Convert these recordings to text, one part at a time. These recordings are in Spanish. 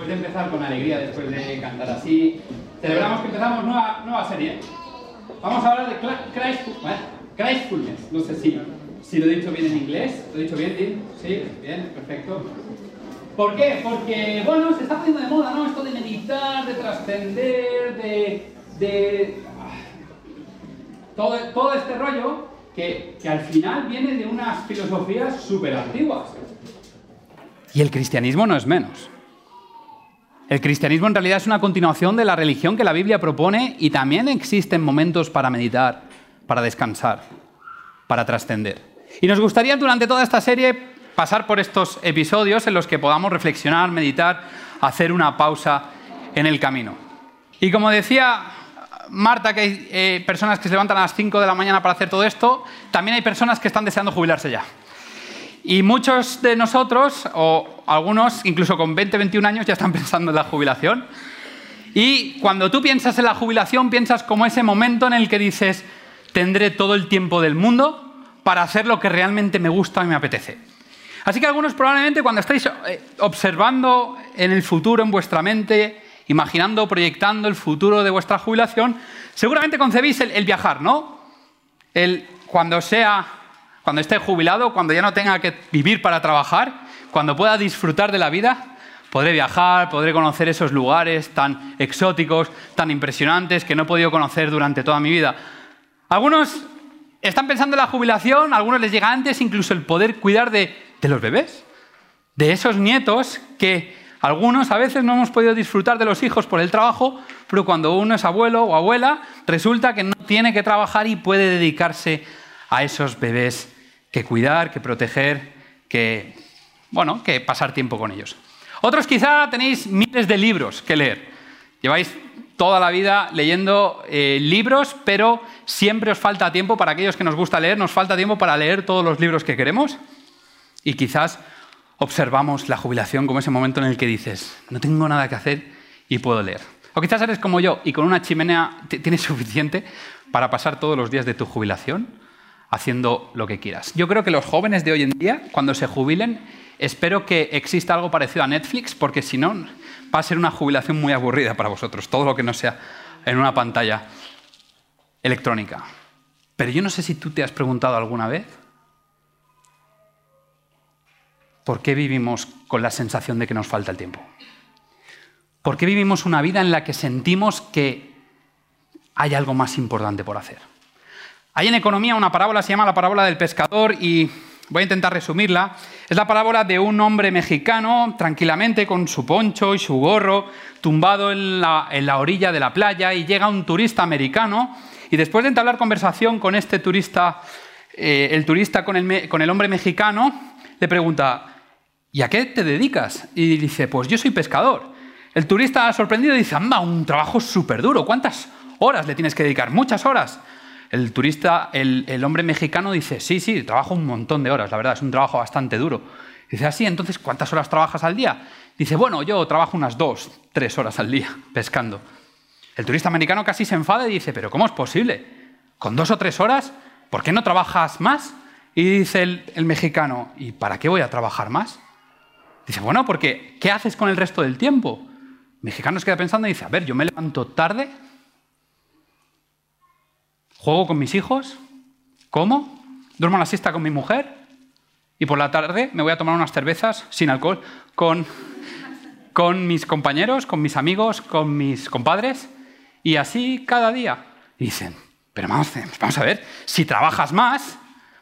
después de empezar con alegría, después de cantar así, celebramos que empezamos nueva, nueva serie. Vamos a hablar de Christ, Christfulness. No sé si, si lo he dicho bien en inglés. ¿Lo he dicho bien, Tim? Sí, bien, perfecto. ¿Por qué? Porque, bueno, se está poniendo de moda, ¿no? Esto de meditar, de trascender, de... de todo, todo este rollo que, que al final viene de unas filosofías súper antiguas. Y el cristianismo no es menos. El cristianismo en realidad es una continuación de la religión que la Biblia propone y también existen momentos para meditar, para descansar, para trascender. Y nos gustaría durante toda esta serie pasar por estos episodios en los que podamos reflexionar, meditar, hacer una pausa en el camino. Y como decía Marta, que hay eh, personas que se levantan a las 5 de la mañana para hacer todo esto, también hay personas que están deseando jubilarse ya. Y muchos de nosotros, o algunos incluso con 20, 21 años, ya están pensando en la jubilación. Y cuando tú piensas en la jubilación, piensas como ese momento en el que dices, tendré todo el tiempo del mundo para hacer lo que realmente me gusta y me apetece. Así que algunos probablemente cuando estáis eh, observando en el futuro en vuestra mente, imaginando, proyectando el futuro de vuestra jubilación, seguramente concebís el, el viajar, ¿no? El cuando sea cuando esté jubilado, cuando ya no tenga que vivir para trabajar, cuando pueda disfrutar de la vida, podré viajar, podré conocer esos lugares tan exóticos, tan impresionantes que no he podido conocer durante toda mi vida. Algunos están pensando en la jubilación, a algunos les llega antes incluso el poder cuidar de, de los bebés, de esos nietos que algunos a veces no hemos podido disfrutar de los hijos por el trabajo, pero cuando uno es abuelo o abuela, resulta que no tiene que trabajar y puede dedicarse a esos bebés que cuidar, que proteger, que, bueno, que pasar tiempo con ellos. Otros quizá tenéis miles de libros que leer. Lleváis toda la vida leyendo eh, libros, pero siempre os falta tiempo, para aquellos que nos gusta leer, nos falta tiempo para leer todos los libros que queremos. Y quizás observamos la jubilación como ese momento en el que dices, no tengo nada que hacer y puedo leer. O quizás eres como yo y con una chimenea tienes suficiente para pasar todos los días de tu jubilación haciendo lo que quieras. Yo creo que los jóvenes de hoy en día, cuando se jubilen, espero que exista algo parecido a Netflix, porque si no, va a ser una jubilación muy aburrida para vosotros, todo lo que no sea en una pantalla electrónica. Pero yo no sé si tú te has preguntado alguna vez por qué vivimos con la sensación de que nos falta el tiempo. ¿Por qué vivimos una vida en la que sentimos que hay algo más importante por hacer? Hay en economía una parábola, se llama la parábola del pescador y voy a intentar resumirla. Es la parábola de un hombre mexicano tranquilamente con su poncho y su gorro tumbado en la, orilla de la playa y llega un turista americano y después de entablar conversación con este turista, eh, el turista con el, con el hombre mexicano, le pregunta, ¿y a qué te dedicas? Y dice, pues yo soy pescador. El turista sorprendido dice, anda, un trabajo súper duro, ¿cuántas horas le tienes que dedicar? Muchas horas. El turista, el, hombre mexicano dice, sí, sí, trabajo un montón de horas, la verdad, es un trabajo bastante duro. Dice, así, entonces, ¿cuántas horas trabajas al día? Dice, bueno, yo trabajo unas dos, tres horas al día pescando. El turista americano casi se enfada y dice, pero ¿cómo es posible? ¿Con dos o tres horas? ¿Por qué no trabajas más? Y dice el, mexicano, ¿y para qué voy a trabajar más? Dice, bueno, porque ¿qué haces con el resto del tiempo? Mexicano se queda pensando y dice, a ver, yo me levanto tarde, Juego con mis hijos, como, duermo la siesta con mi mujer y por la tarde me voy a tomar unas cervezas sin alcohol con, con mis compañeros, con mis amigos, con mis compadres y así cada día. Y dicen, pero vamos, vamos a ver, si trabajas más,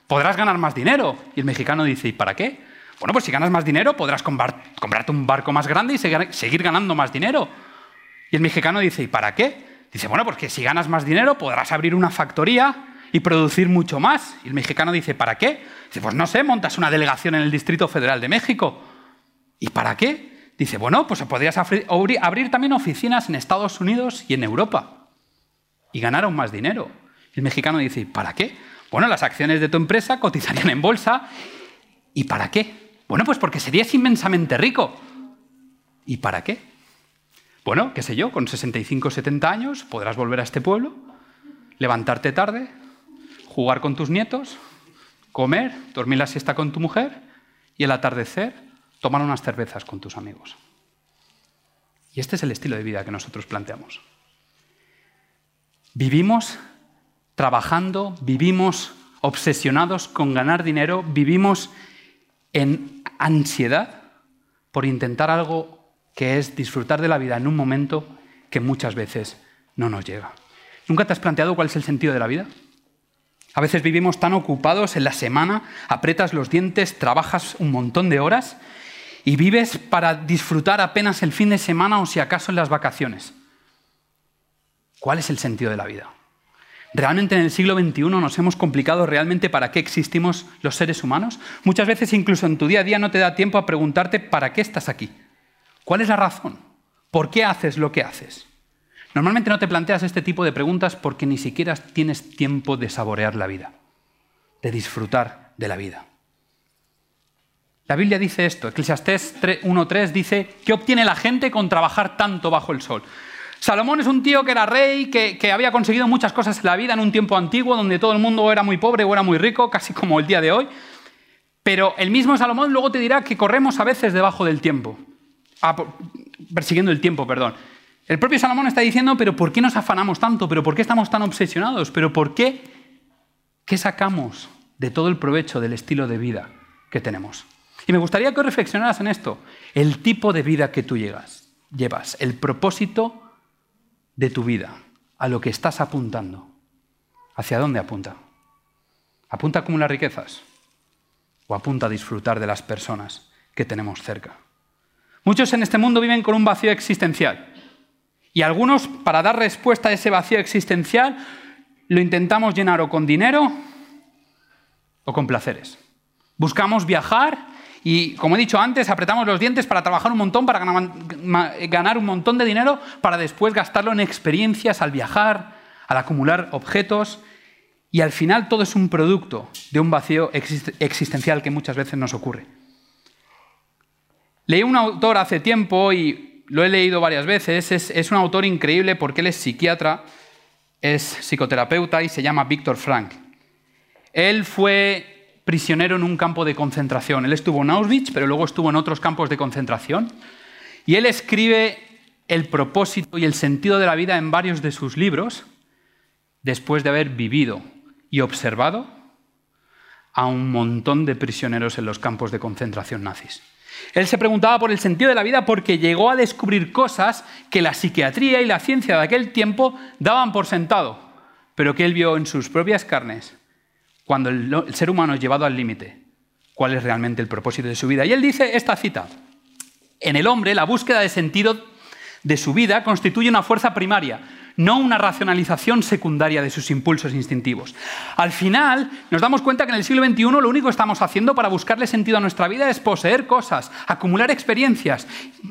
podrás ganar más dinero. Y el mexicano dice, ¿y para qué? Bueno, pues si ganas más dinero, podrás comprarte un barco más grande y seguir ganando más dinero. Y el mexicano dice, ¿y para qué? Dice, bueno, porque si ganas más dinero podrás abrir una factoría y producir mucho más. Y el mexicano dice, ¿para qué? Dice, pues no sé, montas una delegación en el Distrito Federal de México. ¿Y para qué? Dice, bueno, pues podrías abrir también oficinas en Estados Unidos y en Europa y ganar aún más dinero. El mexicano dice, ¿para qué? Bueno, las acciones de tu empresa cotizarían en bolsa. ¿Y para qué? Bueno, pues porque serías inmensamente rico. ¿Y para qué? Bueno, qué sé yo, con 65 o 70 años podrás volver a este pueblo, levantarte tarde, jugar con tus nietos, comer, dormir la siesta con tu mujer y el atardecer tomar unas cervezas con tus amigos. Y este es el estilo de vida que nosotros planteamos. Vivimos trabajando, vivimos obsesionados con ganar dinero, vivimos en ansiedad por intentar algo que es disfrutar de la vida en un momento que muchas veces no nos llega. ¿Nunca te has planteado cuál es el sentido de la vida? A veces vivimos tan ocupados en la semana, apretas los dientes, trabajas un montón de horas y vives para disfrutar apenas el fin de semana o si acaso en las vacaciones. ¿Cuál es el sentido de la vida? ¿Realmente en el siglo XXI nos hemos complicado realmente para qué existimos los seres humanos? Muchas veces incluso en tu día a día no te da tiempo a preguntarte para qué estás aquí. ¿Cuál es la razón? ¿Por qué haces lo que haces? Normalmente no te planteas este tipo de preguntas porque ni siquiera tienes tiempo de saborear la vida, de disfrutar de la vida. La Biblia dice esto, Eclesiastés 1.3 dice, ¿qué obtiene la gente con trabajar tanto bajo el sol? Salomón es un tío que era rey, que, que, había conseguido muchas cosas en la vida en un tiempo antiguo, donde todo el mundo era muy pobre o era muy rico, casi como el día de hoy. Pero el mismo Salomón luego te dirá que corremos a veces debajo del tiempo, ah, persiguiendo el tiempo, perdón. El propio Salomón está diciendo, pero ¿por qué nos afanamos tanto? ¿Pero por qué estamos tan obsesionados? ¿Pero por qué? ¿Qué sacamos de todo el provecho del estilo de vida que tenemos? Y me gustaría que reflexionaras en esto, el tipo de vida que tú llegas, llevas, el propósito de tu vida, a lo que estás apuntando. ¿Hacia dónde apunta? ¿Apunta a acumular riquezas? ¿O apunta a disfrutar de las personas que tenemos cerca? Muchos en este mundo viven con un vacío existencial. Y algunos, para dar respuesta a ese vacío existencial, lo intentamos llenar o con dinero o con placeres. Buscamos viajar y, como he dicho antes, apretamos los dientes para trabajar un montón, para ganar un montón de dinero, para después gastarlo en experiencias al viajar, al acumular objetos. Y al final todo es un producto de un vacío existencial que muchas veces nos ocurre. Leí un autor hace tiempo y lo he leído varias veces. Es, es un autor increíble porque él es psiquiatra, es psicoterapeuta y se llama Víctor Frank. Él fue prisionero en un campo de concentración. Él estuvo en Auschwitz, pero luego estuvo en otros campos de concentración. Y él escribe el propósito y el sentido de la vida en varios de sus libros, después de haber vivido y observado a un montón de prisioneros en los campos de concentración nazis. Él se preguntaba por el sentido de la vida porque llegó a descubrir cosas que la psiquiatría y la ciencia de aquel tiempo daban por sentado, pero que él vio en sus propias carnes cuando el, ser humano es llevado al límite, cuál es realmente el propósito de su vida. Y él dice esta cita, en el hombre la búsqueda de sentido de su vida constituye una fuerza primaria, no una racionalización secundaria de sus impulsos instintivos. Al final, nos damos cuenta que en el siglo XXI lo único que estamos haciendo para buscarle sentido a nuestra vida es poseer cosas, acumular experiencias,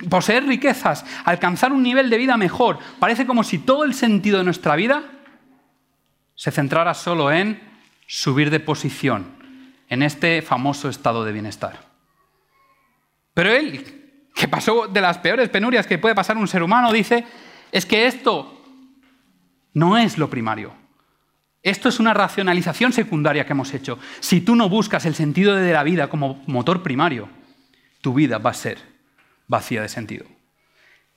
poseer riquezas, alcanzar un nivel de vida mejor. Parece como si todo el sentido de nuestra vida se centrara solo en subir de posición en este famoso estado de bienestar. Pero él, que pasó de las peores penurias que puede pasar un ser humano, dice, es que esto no es lo primario. Esto es una racionalización secundaria que hemos hecho. Si tú no buscas el sentido de la vida como motor primario, tu vida va a ser vacía de sentido.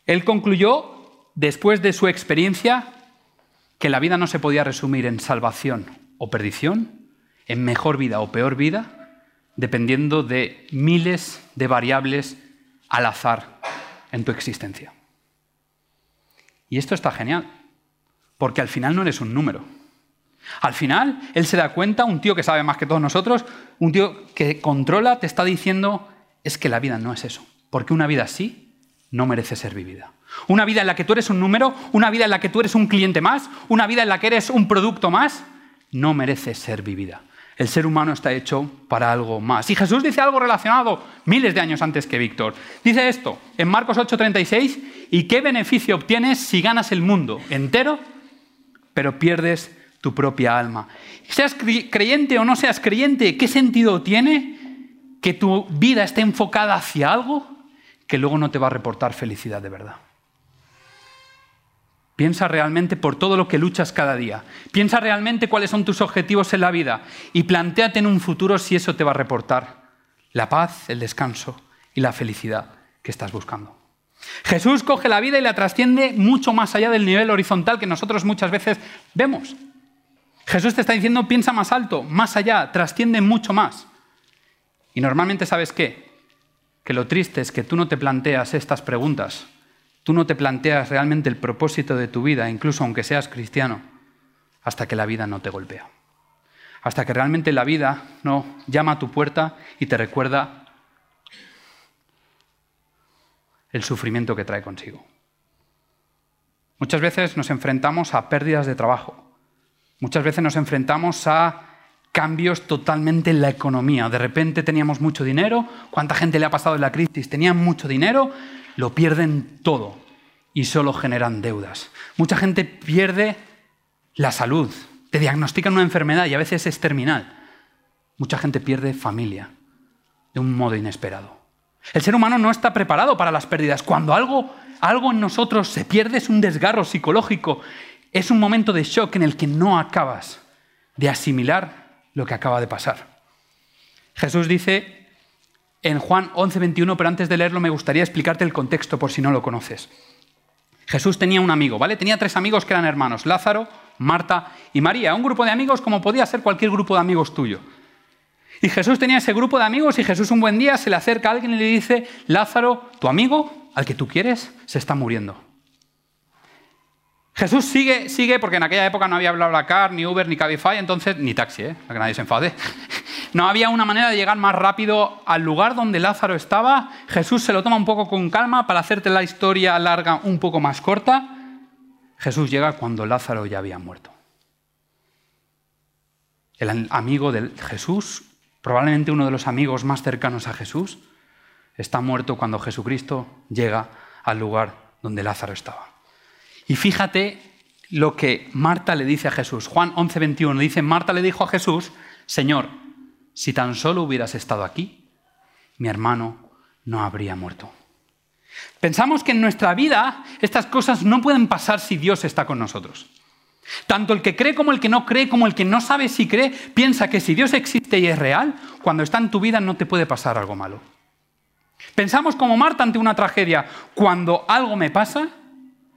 Él concluyó, después de su experiencia, que la vida no se podía resumir en salvación o perdición, en mejor vida o peor vida, dependiendo de miles de variables al azar en tu existencia. Y esto está genial, porque al final no eres un número. Al final, él se da cuenta, un tío que sabe más que todos nosotros, un tío que controla, te está diciendo, es que la vida no es eso, porque una vida así no merece ser vivida. Una vida en la que tú eres un número, una vida en la que tú eres un cliente más, una vida en la que eres un producto más, no merece ser vivida. El ser humano está hecho para algo más. Y Jesús dice algo relacionado miles de años antes que Víctor. Dice esto en Marcos 8:36, ¿y qué beneficio obtienes si ganas el mundo entero, pero pierdes tu propia alma? Seas creyente o no seas creyente, ¿qué sentido tiene que tu vida esté enfocada hacia algo que luego no te va a reportar felicidad de verdad? Piensa realmente por todo lo que luchas cada día. Piensa realmente cuáles son tus objetivos en la vida y planteate en un futuro si eso te va a reportar la paz, el descanso y la felicidad que estás buscando. Jesús coge la vida y la trasciende mucho más allá del nivel horizontal que nosotros muchas veces vemos. Jesús te está diciendo, piensa más alto, más allá, trasciende mucho más. Y normalmente sabes qué? Que lo triste es que tú no te planteas estas preguntas, tú no te planteas realmente el propósito de tu vida, incluso aunque seas cristiano, hasta que la vida no te golpea. Hasta que realmente la vida no llama a tu puerta y te recuerda el sufrimiento que trae consigo. Muchas veces nos enfrentamos a pérdidas de trabajo. Muchas veces nos enfrentamos a cambios totalmente en la economía. De repente teníamos mucho dinero. ¿Cuánta gente le ha pasado en la crisis? Tenían mucho dinero, lo pierden todo y solo generan deudas. Mucha gente pierde la salud, te diagnostican una enfermedad y a veces es terminal. Mucha gente pierde familia de un modo inesperado. El ser humano no está preparado para las pérdidas. Cuando algo, algo en nosotros se pierde es un desgarro psicológico, es un momento de shock en el que no acabas de asimilar lo que acaba de pasar. Jesús dice en Juan 11:21, pero antes de leerlo me gustaría explicarte el contexto por si no lo conoces. Jesús tenía un amigo, ¿vale? Tenía tres amigos que eran hermanos, Lázaro, Marta y María, un grupo de amigos como podía ser cualquier grupo de amigos tuyo. Y Jesús tenía ese grupo de amigos y Jesús un buen día se le acerca a alguien y le dice, Lázaro, tu amigo, al que tú quieres, se está muriendo. Jesús sigue, sigue, porque en aquella época no había BlaBlaCar, ni Uber, ni Cabify, entonces, ni taxi, ¿eh? para que nadie se enfade. No había una manera de llegar más rápido al lugar donde Lázaro estaba. Jesús se lo toma un poco con calma para hacerte la historia larga un poco más corta. Jesús llega cuando Lázaro ya había muerto. El amigo de Jesús probablemente uno de los amigos más cercanos a Jesús, está muerto cuando Jesucristo llega al lugar donde Lázaro estaba. Y fíjate lo que Marta le dice a Jesús. Juan 11:21 dice, Marta le dijo a Jesús, Señor, si tan solo hubieras estado aquí, mi hermano no habría muerto. Pensamos que en nuestra vida estas cosas no pueden pasar si Dios está con nosotros. Tanto el que cree como el que no cree, como el que no sabe si cree, piensa que si Dios existe y es real, cuando está en tu vida no te puede pasar algo malo. Pensamos como Marta ante una tragedia, cuando algo me pasa,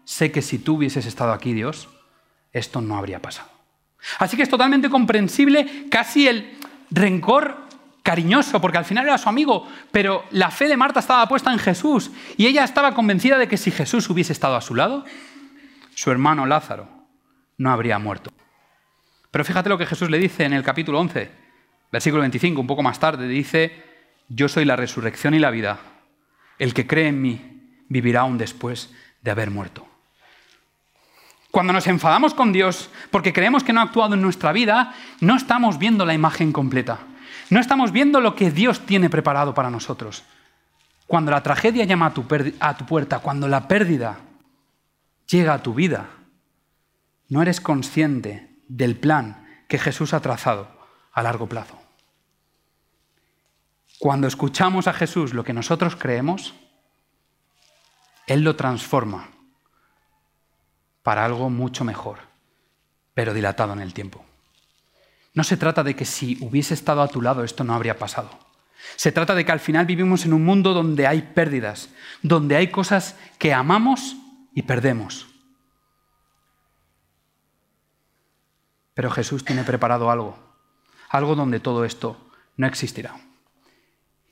sé que si tú hubieses estado aquí, Dios, esto no habría pasado. Así que es totalmente comprensible casi el rencor cariñoso, porque al final era su amigo, pero la fe de Marta estaba puesta en Jesús y ella estaba convencida de que si Jesús hubiese estado a su lado, su hermano Lázaro no habría muerto. Pero fíjate lo que Jesús le dice en el capítulo 11, versículo 25, un poco más tarde, dice, yo soy la resurrección y la vida. El que cree en mí vivirá aún después de haber muerto. Cuando nos enfadamos con Dios porque creemos que no ha actuado en nuestra vida, no estamos viendo la imagen completa. No estamos viendo lo que Dios tiene preparado para nosotros. Cuando la tragedia llama a tu, a tu puerta, cuando la pérdida llega a tu vida, no eres consciente del plan que Jesús ha trazado a largo plazo. Cuando escuchamos a Jesús lo que nosotros creemos, Él lo transforma para algo mucho mejor, pero dilatado en el tiempo. No se trata de que si hubiese estado a tu lado esto no habría pasado. Se trata de que al final vivimos en un mundo donde hay pérdidas, donde hay cosas que amamos y perdemos. Pero Jesús tiene preparado algo, algo donde todo esto no existirá.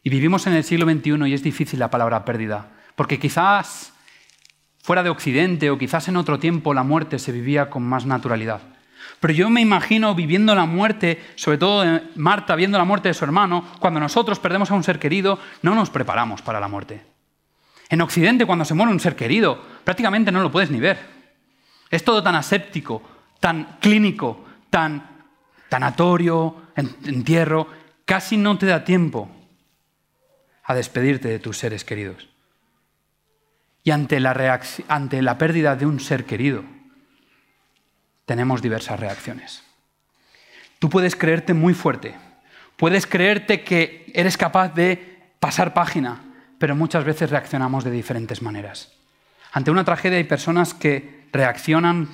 Y vivimos en el siglo XXI y es difícil la palabra pérdida, porque quizás fuera de Occidente o quizás en otro tiempo la muerte se vivía con más naturalidad. Pero yo me imagino viviendo la muerte, sobre todo Marta viendo la muerte de su hermano, cuando nosotros perdemos a un ser querido, no nos preparamos para la muerte. En Occidente, cuando se muere un ser querido, prácticamente no lo puedes ni ver. Es todo tan aséptico, tan clínico, tan tanatorio, entierro, casi no te da tiempo a despedirte de tus seres queridos. Y ante la, ante la pérdida de un ser querido, tenemos diversas reacciones. Tú puedes creerte muy fuerte, puedes creerte que eres capaz de pasar página, pero muchas veces reaccionamos de diferentes maneras. Ante una tragedia hay personas que reaccionan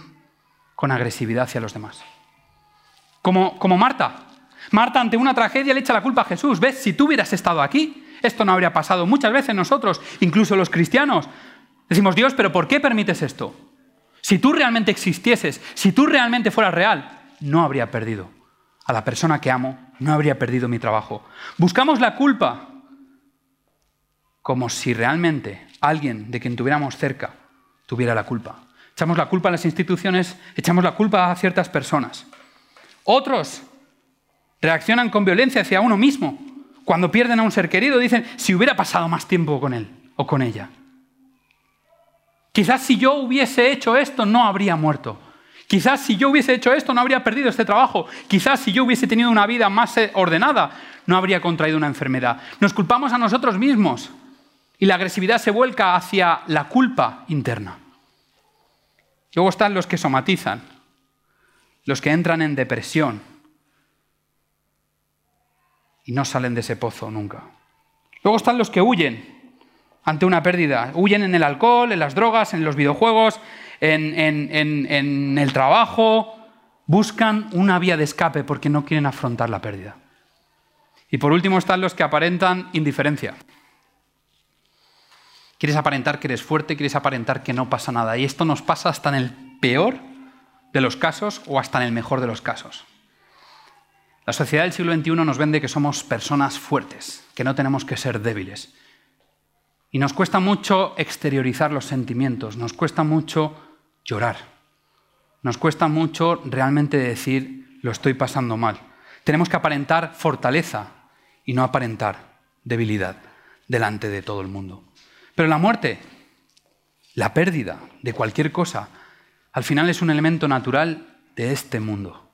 con agresividad hacia los demás. Como, Marta. Marta ante una tragedia le echa la culpa a Jesús. ¿Ves? Si tú hubieras estado aquí, esto no habría pasado. Muchas veces nosotros, incluso los cristianos, Decimos, Dios, pero ¿por qué permites esto? Si tú realmente existieses, si tú realmente fueras real, no habría perdido a la persona que amo, no habría perdido mi trabajo. Buscamos la culpa como si realmente alguien de quien tuviéramos cerca tuviera la culpa. Echamos la culpa a las instituciones, echamos la culpa a ciertas personas. Otros reaccionan con violencia hacia uno mismo. Cuando pierden a un ser querido, dicen, si hubiera pasado más tiempo con él o con ella. Quizás si yo hubiese hecho esto, no habría muerto. Quizás si yo hubiese hecho esto, no habría perdido este trabajo. Quizás si yo hubiese tenido una vida más eh, ordenada, no habría contraído una enfermedad. Nos culpamos a nosotros mismos y la agresividad se vuelca hacia la culpa interna. Luego están los que somatizan, los que entran en depresión y no salen de ese pozo nunca. Luego están los que huyen ante una pérdida. Huyen en el alcohol, en las drogas, en los videojuegos, en, el trabajo. Buscan una vía de escape porque no quieren afrontar la pérdida. Y por último están los que aparentan indiferencia. Quieres aparentar que eres fuerte, quieres aparentar que no pasa nada. Y esto nos pasa hasta en el peor de los casos o hasta en el mejor de los casos. La sociedad del siglo XXI nos vende que somos personas fuertes, que no tenemos que ser débiles. Y nos cuesta mucho exteriorizar los sentimientos, nos cuesta mucho llorar, nos cuesta mucho realmente decir lo estoy pasando mal. Tenemos que aparentar fortaleza y no aparentar debilidad delante de todo el mundo. Pero la muerte, la pérdida de cualquier cosa, al final es un elemento natural de este mundo.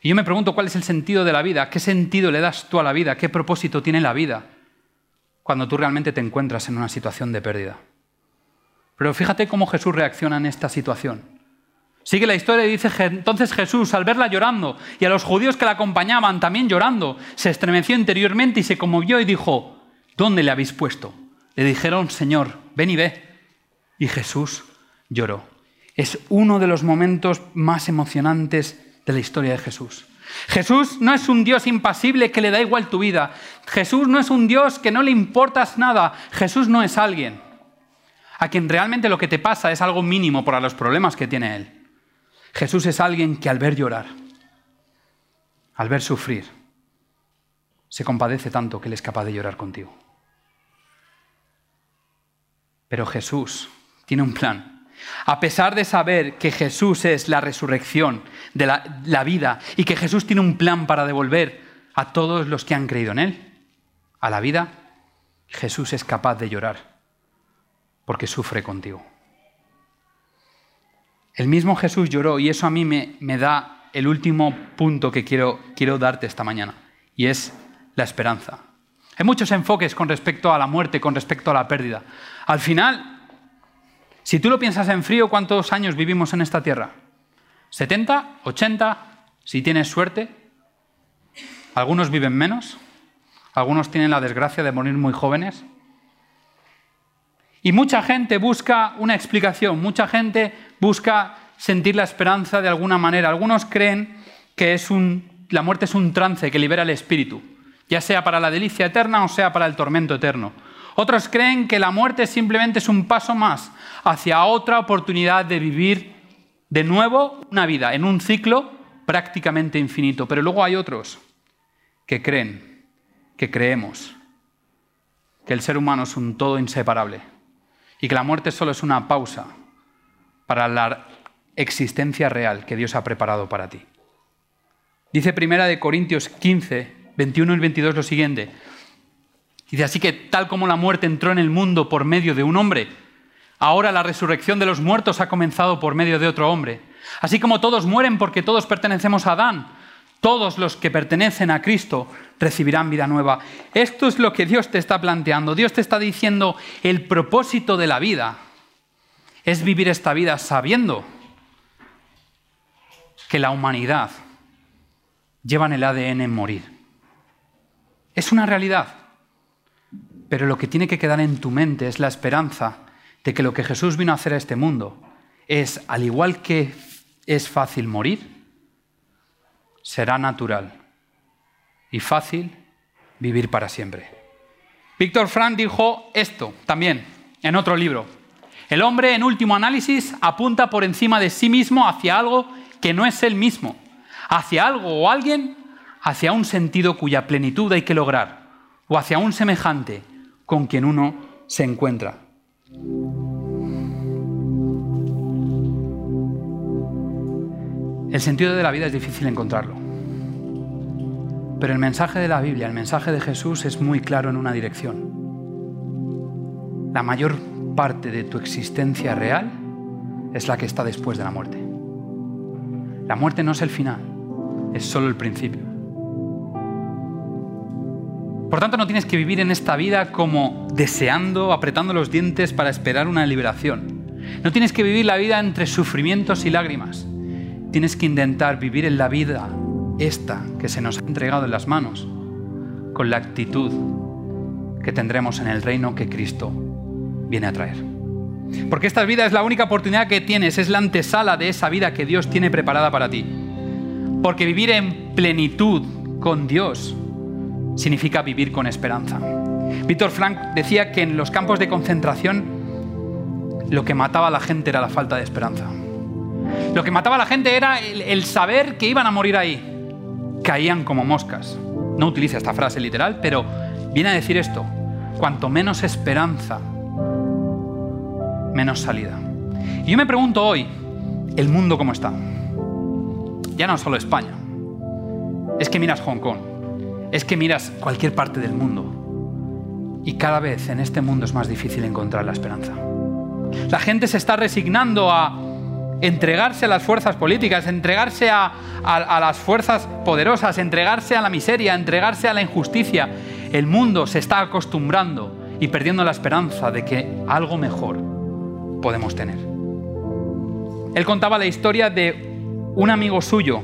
Y yo me pregunto cuál es el sentido de la vida, qué sentido le das tú a la vida, qué propósito tiene la vida cuando tú realmente te encuentras en una situación de pérdida. Pero fíjate cómo Jesús reacciona en esta situación. Sigue la historia y dice, entonces Jesús, al verla llorando, y a los judíos que la acompañaban también llorando, se estremeció interiormente y se conmovió y dijo, ¿dónde le habéis puesto? Le dijeron, Señor, ven y ve. Y Jesús lloró. Es uno de los momentos más emocionantes de la historia de Jesús. Jesús no es un Dios impasible que le da igual tu vida. Jesús no es un Dios que no le importas nada. Jesús no es alguien a quien realmente lo que te pasa es algo mínimo para los problemas que tiene Él. Jesús es alguien que al ver llorar, al ver sufrir, se compadece tanto que Él es capaz de llorar contigo. Pero Jesús tiene un plan a pesar de saber que Jesús es la resurrección de la, vida y que Jesús tiene un plan para devolver a todos los que han creído en Él a la vida, Jesús es capaz de llorar porque sufre contigo. El mismo Jesús lloró y eso a mí me, me da el último punto que quiero, quiero darte esta mañana y es la esperanza. Hay muchos enfoques con respecto a la muerte, con respecto a la pérdida. Al final, si tú lo piensas en frío, ¿cuántos años vivimos en esta tierra? ¿70? ¿80? Si tienes suerte. Algunos viven menos. Algunos tienen la desgracia de morir muy jóvenes. Y mucha gente busca una explicación, mucha gente busca sentir la esperanza de alguna manera. Algunos creen que es la muerte es un trance que libera el espíritu, ya sea para la delicia eterna o sea para el tormento eterno. Otros creen que la muerte simplemente es un paso más hacia otra oportunidad de vivir de nuevo una vida en un ciclo prácticamente infinito. Pero luego hay otros que creen, que creemos, que el ser humano es un todo inseparable y que la muerte solo es una pausa para la existencia real que Dios ha preparado para ti. Dice Primera de Corintios 15, 21 y 22 lo siguiente. Dice así que tal como la muerte entró en el mundo por medio de un hombre, ahora la resurrección de los muertos ha comenzado por medio de otro hombre. Así como todos mueren porque todos pertenecemos a Adán, todos los que pertenecen a Cristo recibirán vida nueva. Esto es lo que Dios te está planteando. Dios te está diciendo el propósito de la vida es vivir esta vida sabiendo que la humanidad lleva en el ADN en morir. Es una realidad. Pero lo que tiene que quedar en tu mente es la esperanza de que lo que Jesús vino a hacer a este mundo es, al igual que es fácil morir, será natural y fácil vivir para siempre. Víctor Frank dijo esto también. en otro libro. El hombre, en último análisis, apunta por encima de sí mismo hacia algo que no es él mismo, hacia algo o alguien, hacia un sentido cuya plenitud hay que lograr, o hacia un semejante con quien uno se encuentra. El sentido de la vida es difícil encontrarlo. Pero el mensaje de la Biblia, el mensaje de Jesús es muy claro en una dirección. La mayor parte de tu existencia real es la que está después de la muerte. La muerte no es el final, es solo el principio. Por tanto, no tienes que vivir en esta vida como deseando, apretando los dientes para esperar una liberación. No tienes que vivir la vida entre sufrimientos y lágrimas. Tienes que intentar vivir en la vida esta que se nos ha entregado en las manos con la actitud que tendremos en el reino que Cristo viene a traer. Porque esta vida es la única oportunidad que tienes, es la antesala de esa vida que Dios tiene preparada para ti. Porque vivir en plenitud con Dios significa vivir con esperanza. Víctor Frank decía que en los campos de concentración lo que mataba a la gente era la falta de esperanza. Lo que mataba a la gente era el, saber que iban a morir ahí. Caían como moscas. No utiliza esta frase literal, pero viene a decir esto. Cuanto menos esperanza, menos salida. Y yo me pregunto hoy, ¿el mundo cómo está? Ya no solo España. Es que miras Hong Kong, es que miras cualquier parte del mundo y cada vez en este mundo es más difícil encontrar la esperanza. La gente se está resignando a entregarse a las fuerzas políticas, entregarse a, las fuerzas poderosas, entregarse a la miseria, entregarse a la injusticia. El mundo se está acostumbrando y perdiendo la esperanza de que algo mejor podemos tener. Él contaba la historia de un amigo suyo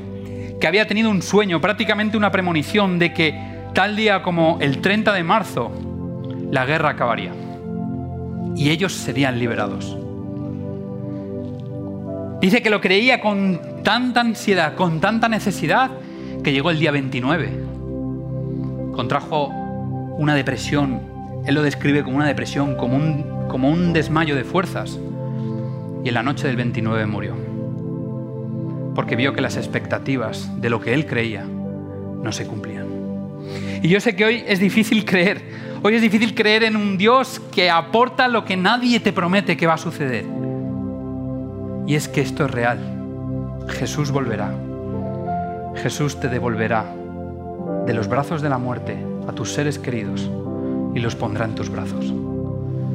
que había tenido un sueño, prácticamente una premonición de que tal día como el 30 de marzo la guerra acabaría y ellos serían liberados. Dice que lo creía con tanta ansiedad, con tanta necesidad, que llegó el día 29. Contrajo una depresión, él lo describe como una depresión, como un, como un desmayo de fuerzas. Y en la noche del 29 murió porque vio que las expectativas de lo que él creía no se cumplían. Y yo sé que hoy es difícil creer, hoy es difícil creer en un Dios que aporta lo que nadie te promete que va a suceder. Y es que esto es real. Jesús volverá. Jesús te devolverá de los brazos de la muerte a tus seres queridos y los pondrá en tus brazos.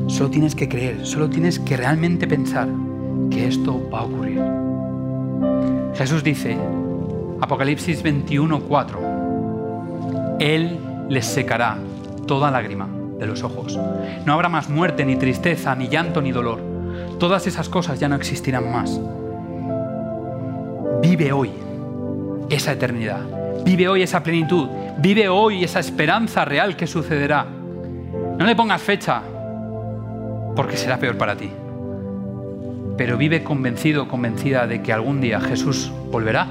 Solo tienes que creer, solo tienes que realmente pensar que esto va a ocurrir. Jesús dice, Apocalipsis 21, 4, Él les secará toda lágrima de los ojos. No habrá más muerte, ni tristeza, ni llanto, ni dolor. Todas esas cosas ya no existirán más. Vive hoy esa eternidad. Vive hoy esa plenitud. Vive hoy esa esperanza real que sucederá. No le pongas fecha, porque será peor para ti pero vive convencido, convencida de que algún día Jesús volverá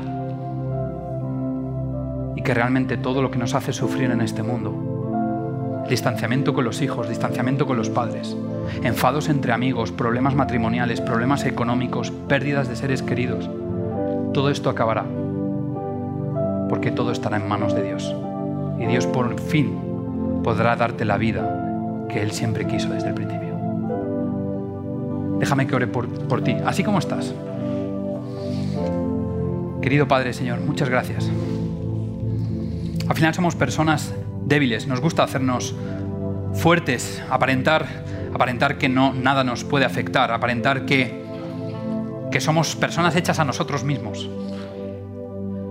y que realmente todo lo que nos hace sufrir en este mundo, distanciamiento con los hijos, distanciamiento con los padres, enfados entre amigos, problemas matrimoniales, problemas económicos, pérdidas de seres queridos, todo esto acabará, porque todo estará en manos de Dios. Y Dios por fin podrá darte la vida que Él siempre quiso desde el principio. Déjame que ore por, por ti, así como estás. Querido Padre, Señor, muchas gracias. Al final somos personas débiles, nos gusta hacernos fuertes, aparentar, aparentar que no, nada nos puede afectar, aparentar que, que somos personas hechas a nosotros mismos.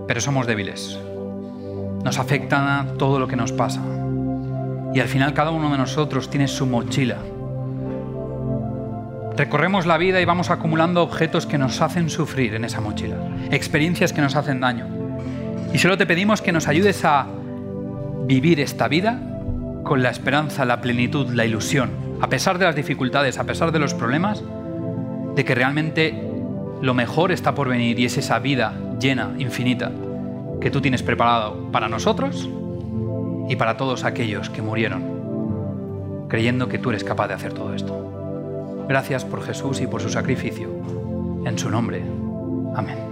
Pero somos débiles. Nos afecta todo lo que nos pasa. Y al final cada uno de nosotros tiene su mochila Recorremos la vida y vamos acumulando objetos que nos hacen sufrir en esa mochila, experiencias que nos hacen daño. Y solo te pedimos que nos ayudes a vivir esta vida con la esperanza, la plenitud, la ilusión, a pesar de las dificultades, a pesar de los problemas, de que realmente lo mejor está por venir y es esa vida llena, infinita, que tú tienes preparado para nosotros y para todos aquellos que murieron, creyendo que tú eres capaz de hacer todo esto. Gracias por Jesús y por su sacrificio. En su nombre. Amén.